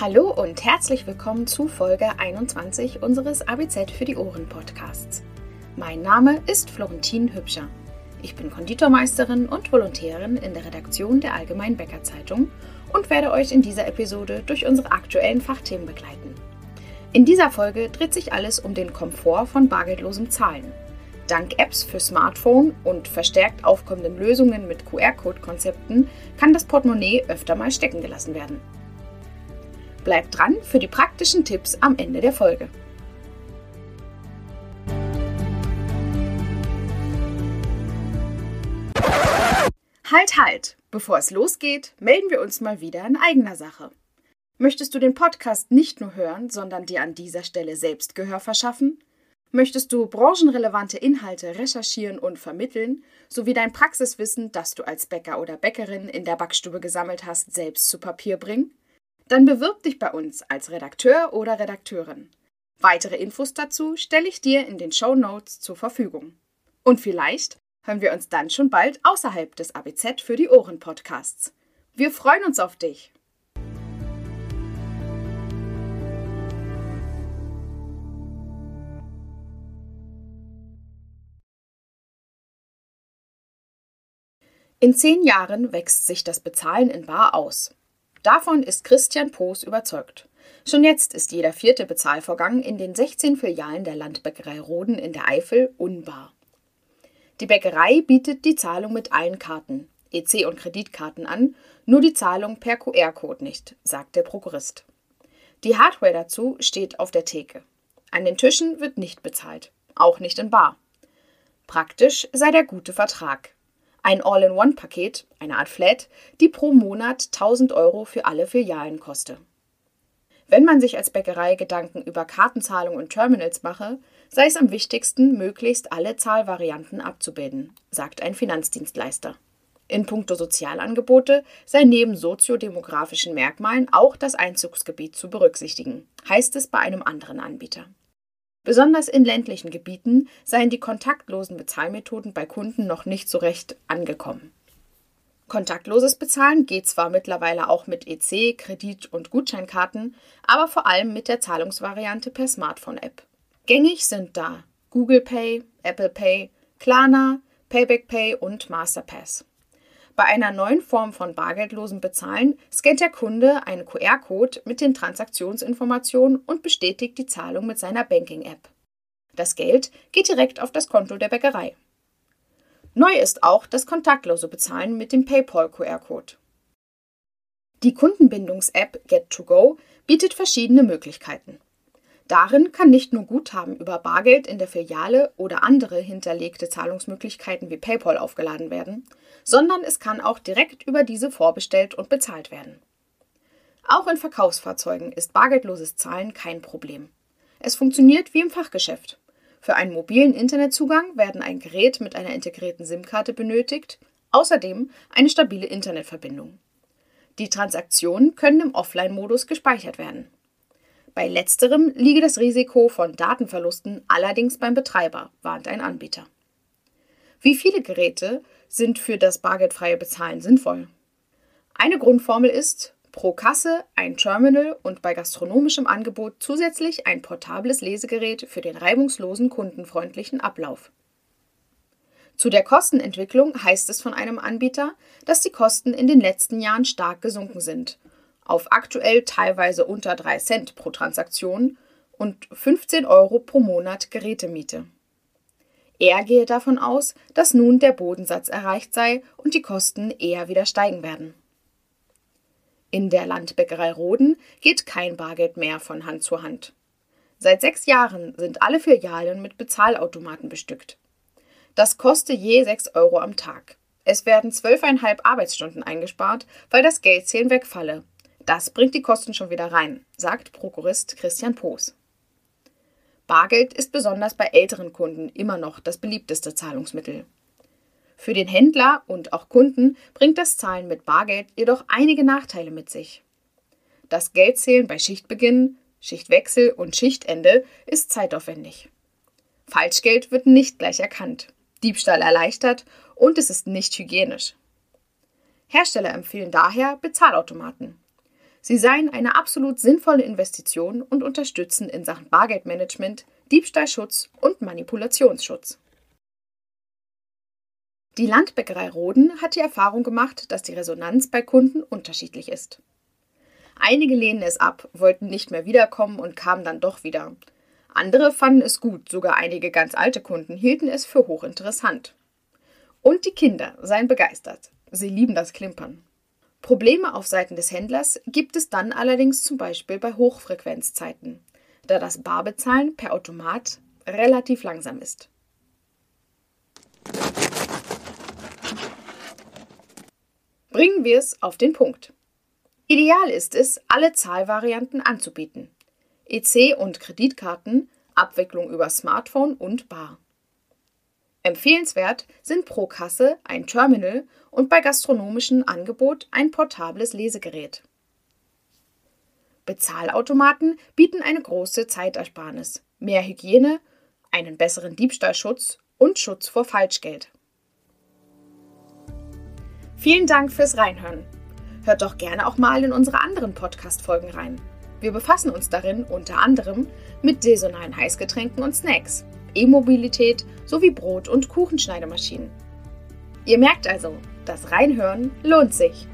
Hallo und herzlich willkommen zu Folge 21 unseres ABZ für die Ohren Podcasts. Mein Name ist Florentin Hübscher. Ich bin Konditormeisterin und Volontärin in der Redaktion der Allgemeinen Bäcker Zeitung und werde euch in dieser Episode durch unsere aktuellen Fachthemen begleiten. In dieser Folge dreht sich alles um den Komfort von bargeldlosem Zahlen. Dank Apps für Smartphone und verstärkt aufkommenden Lösungen mit QR-Code-Konzepten kann das Portemonnaie öfter mal stecken gelassen werden. Bleibt dran für die praktischen Tipps am Ende der Folge. Halt, halt! Bevor es losgeht, melden wir uns mal wieder in eigener Sache. Möchtest du den Podcast nicht nur hören, sondern dir an dieser Stelle selbst Gehör verschaffen? Möchtest du branchenrelevante Inhalte recherchieren und vermitteln, sowie dein Praxiswissen, das du als Bäcker oder Bäckerin in der Backstube gesammelt hast, selbst zu Papier bringen? Dann bewirb dich bei uns als Redakteur oder Redakteurin. Weitere Infos dazu stelle ich dir in den Show Notes zur Verfügung. Und vielleicht hören wir uns dann schon bald außerhalb des ABZ für die Ohren Podcasts. Wir freuen uns auf dich. In zehn Jahren wächst sich das Bezahlen in Bar aus. Davon ist Christian Poos überzeugt. Schon jetzt ist jeder vierte Bezahlvorgang in den 16 Filialen der Landbäckerei Roden in der Eifel unbar. Die Bäckerei bietet die Zahlung mit allen Karten, EC- und Kreditkarten an, nur die Zahlung per QR-Code nicht, sagt der Prokurist. Die Hardware dazu steht auf der Theke. An den Tischen wird nicht bezahlt, auch nicht in Bar. Praktisch sei der gute Vertrag. Ein All-in-One-Paket, eine Art Flat, die pro Monat 1000 Euro für alle Filialen koste. Wenn man sich als Bäckerei Gedanken über Kartenzahlung und Terminals mache, sei es am wichtigsten, möglichst alle Zahlvarianten abzubilden, sagt ein Finanzdienstleister. In puncto Sozialangebote sei neben soziodemografischen Merkmalen auch das Einzugsgebiet zu berücksichtigen, heißt es bei einem anderen Anbieter. Besonders in ländlichen Gebieten seien die kontaktlosen Bezahlmethoden bei Kunden noch nicht so recht angekommen. Kontaktloses Bezahlen geht zwar mittlerweile auch mit EC, Kredit- und Gutscheinkarten, aber vor allem mit der Zahlungsvariante per Smartphone-App. Gängig sind da Google Pay, Apple Pay, Klarna, Payback Pay und Masterpass. Bei einer neuen Form von bargeldlosem Bezahlen scannt der Kunde einen QR-Code mit den Transaktionsinformationen und bestätigt die Zahlung mit seiner Banking-App. Das Geld geht direkt auf das Konto der Bäckerei. Neu ist auch das kontaktlose Bezahlen mit dem PayPal-QR-Code. Die Kundenbindungs-App Get2Go bietet verschiedene Möglichkeiten. Darin kann nicht nur Guthaben über Bargeld in der Filiale oder andere hinterlegte Zahlungsmöglichkeiten wie PayPal aufgeladen werden, sondern es kann auch direkt über diese vorbestellt und bezahlt werden. Auch in Verkaufsfahrzeugen ist bargeldloses Zahlen kein Problem. Es funktioniert wie im Fachgeschäft. Für einen mobilen Internetzugang werden ein Gerät mit einer integrierten SIM-Karte benötigt, außerdem eine stabile Internetverbindung. Die Transaktionen können im Offline-Modus gespeichert werden. Bei letzterem liege das Risiko von Datenverlusten allerdings beim Betreiber, warnt ein Anbieter. Wie viele Geräte sind für das bargeldfreie Bezahlen sinnvoll? Eine Grundformel ist pro Kasse ein Terminal und bei gastronomischem Angebot zusätzlich ein portables Lesegerät für den reibungslosen kundenfreundlichen Ablauf. Zu der Kostenentwicklung heißt es von einem Anbieter, dass die Kosten in den letzten Jahren stark gesunken sind, auf aktuell teilweise unter 3 Cent pro Transaktion und 15 Euro pro Monat Gerätemiete. Er gehe davon aus, dass nun der Bodensatz erreicht sei und die Kosten eher wieder steigen werden. In der Landbäckerei Roden geht kein Bargeld mehr von Hand zu Hand. Seit sechs Jahren sind alle Filialen mit Bezahlautomaten bestückt. Das koste je sechs Euro am Tag. Es werden zwölfeinhalb Arbeitsstunden eingespart, weil das Geldzählen wegfalle. Das bringt die Kosten schon wieder rein, sagt Prokurist Christian Poos. Bargeld ist besonders bei älteren Kunden immer noch das beliebteste Zahlungsmittel. Für den Händler und auch Kunden bringt das Zahlen mit Bargeld jedoch einige Nachteile mit sich. Das Geldzählen bei Schichtbeginn, Schichtwechsel und Schichtende ist zeitaufwendig. Falschgeld wird nicht gleich erkannt, Diebstahl erleichtert und es ist nicht hygienisch. Hersteller empfehlen daher Bezahlautomaten. Sie seien eine absolut sinnvolle Investition und unterstützen in Sachen Bargeldmanagement, Diebstahlschutz und Manipulationsschutz. Die Landbäckerei Roden hat die Erfahrung gemacht, dass die Resonanz bei Kunden unterschiedlich ist. Einige lehnen es ab, wollten nicht mehr wiederkommen und kamen dann doch wieder. Andere fanden es gut, sogar einige ganz alte Kunden hielten es für hochinteressant. Und die Kinder seien begeistert. Sie lieben das Klimpern. Probleme auf Seiten des Händlers gibt es dann allerdings zum Beispiel bei Hochfrequenzzeiten, da das Barbezahlen per Automat relativ langsam ist. Bringen wir es auf den Punkt. Ideal ist es, alle Zahlvarianten anzubieten. EC und Kreditkarten, Abwicklung über Smartphone und Bar. Empfehlenswert sind pro Kasse ein Terminal und bei gastronomischem Angebot ein portables Lesegerät. Bezahlautomaten bieten eine große Zeitersparnis, mehr Hygiene, einen besseren Diebstahlschutz und Schutz vor Falschgeld. Vielen Dank fürs Reinhören. Hört doch gerne auch mal in unsere anderen Podcast-Folgen rein. Wir befassen uns darin unter anderem mit saisonalen Heißgetränken und Snacks. E-Mobilität sowie Brot- und Kuchenschneidemaschinen. Ihr merkt also, das Reinhören lohnt sich.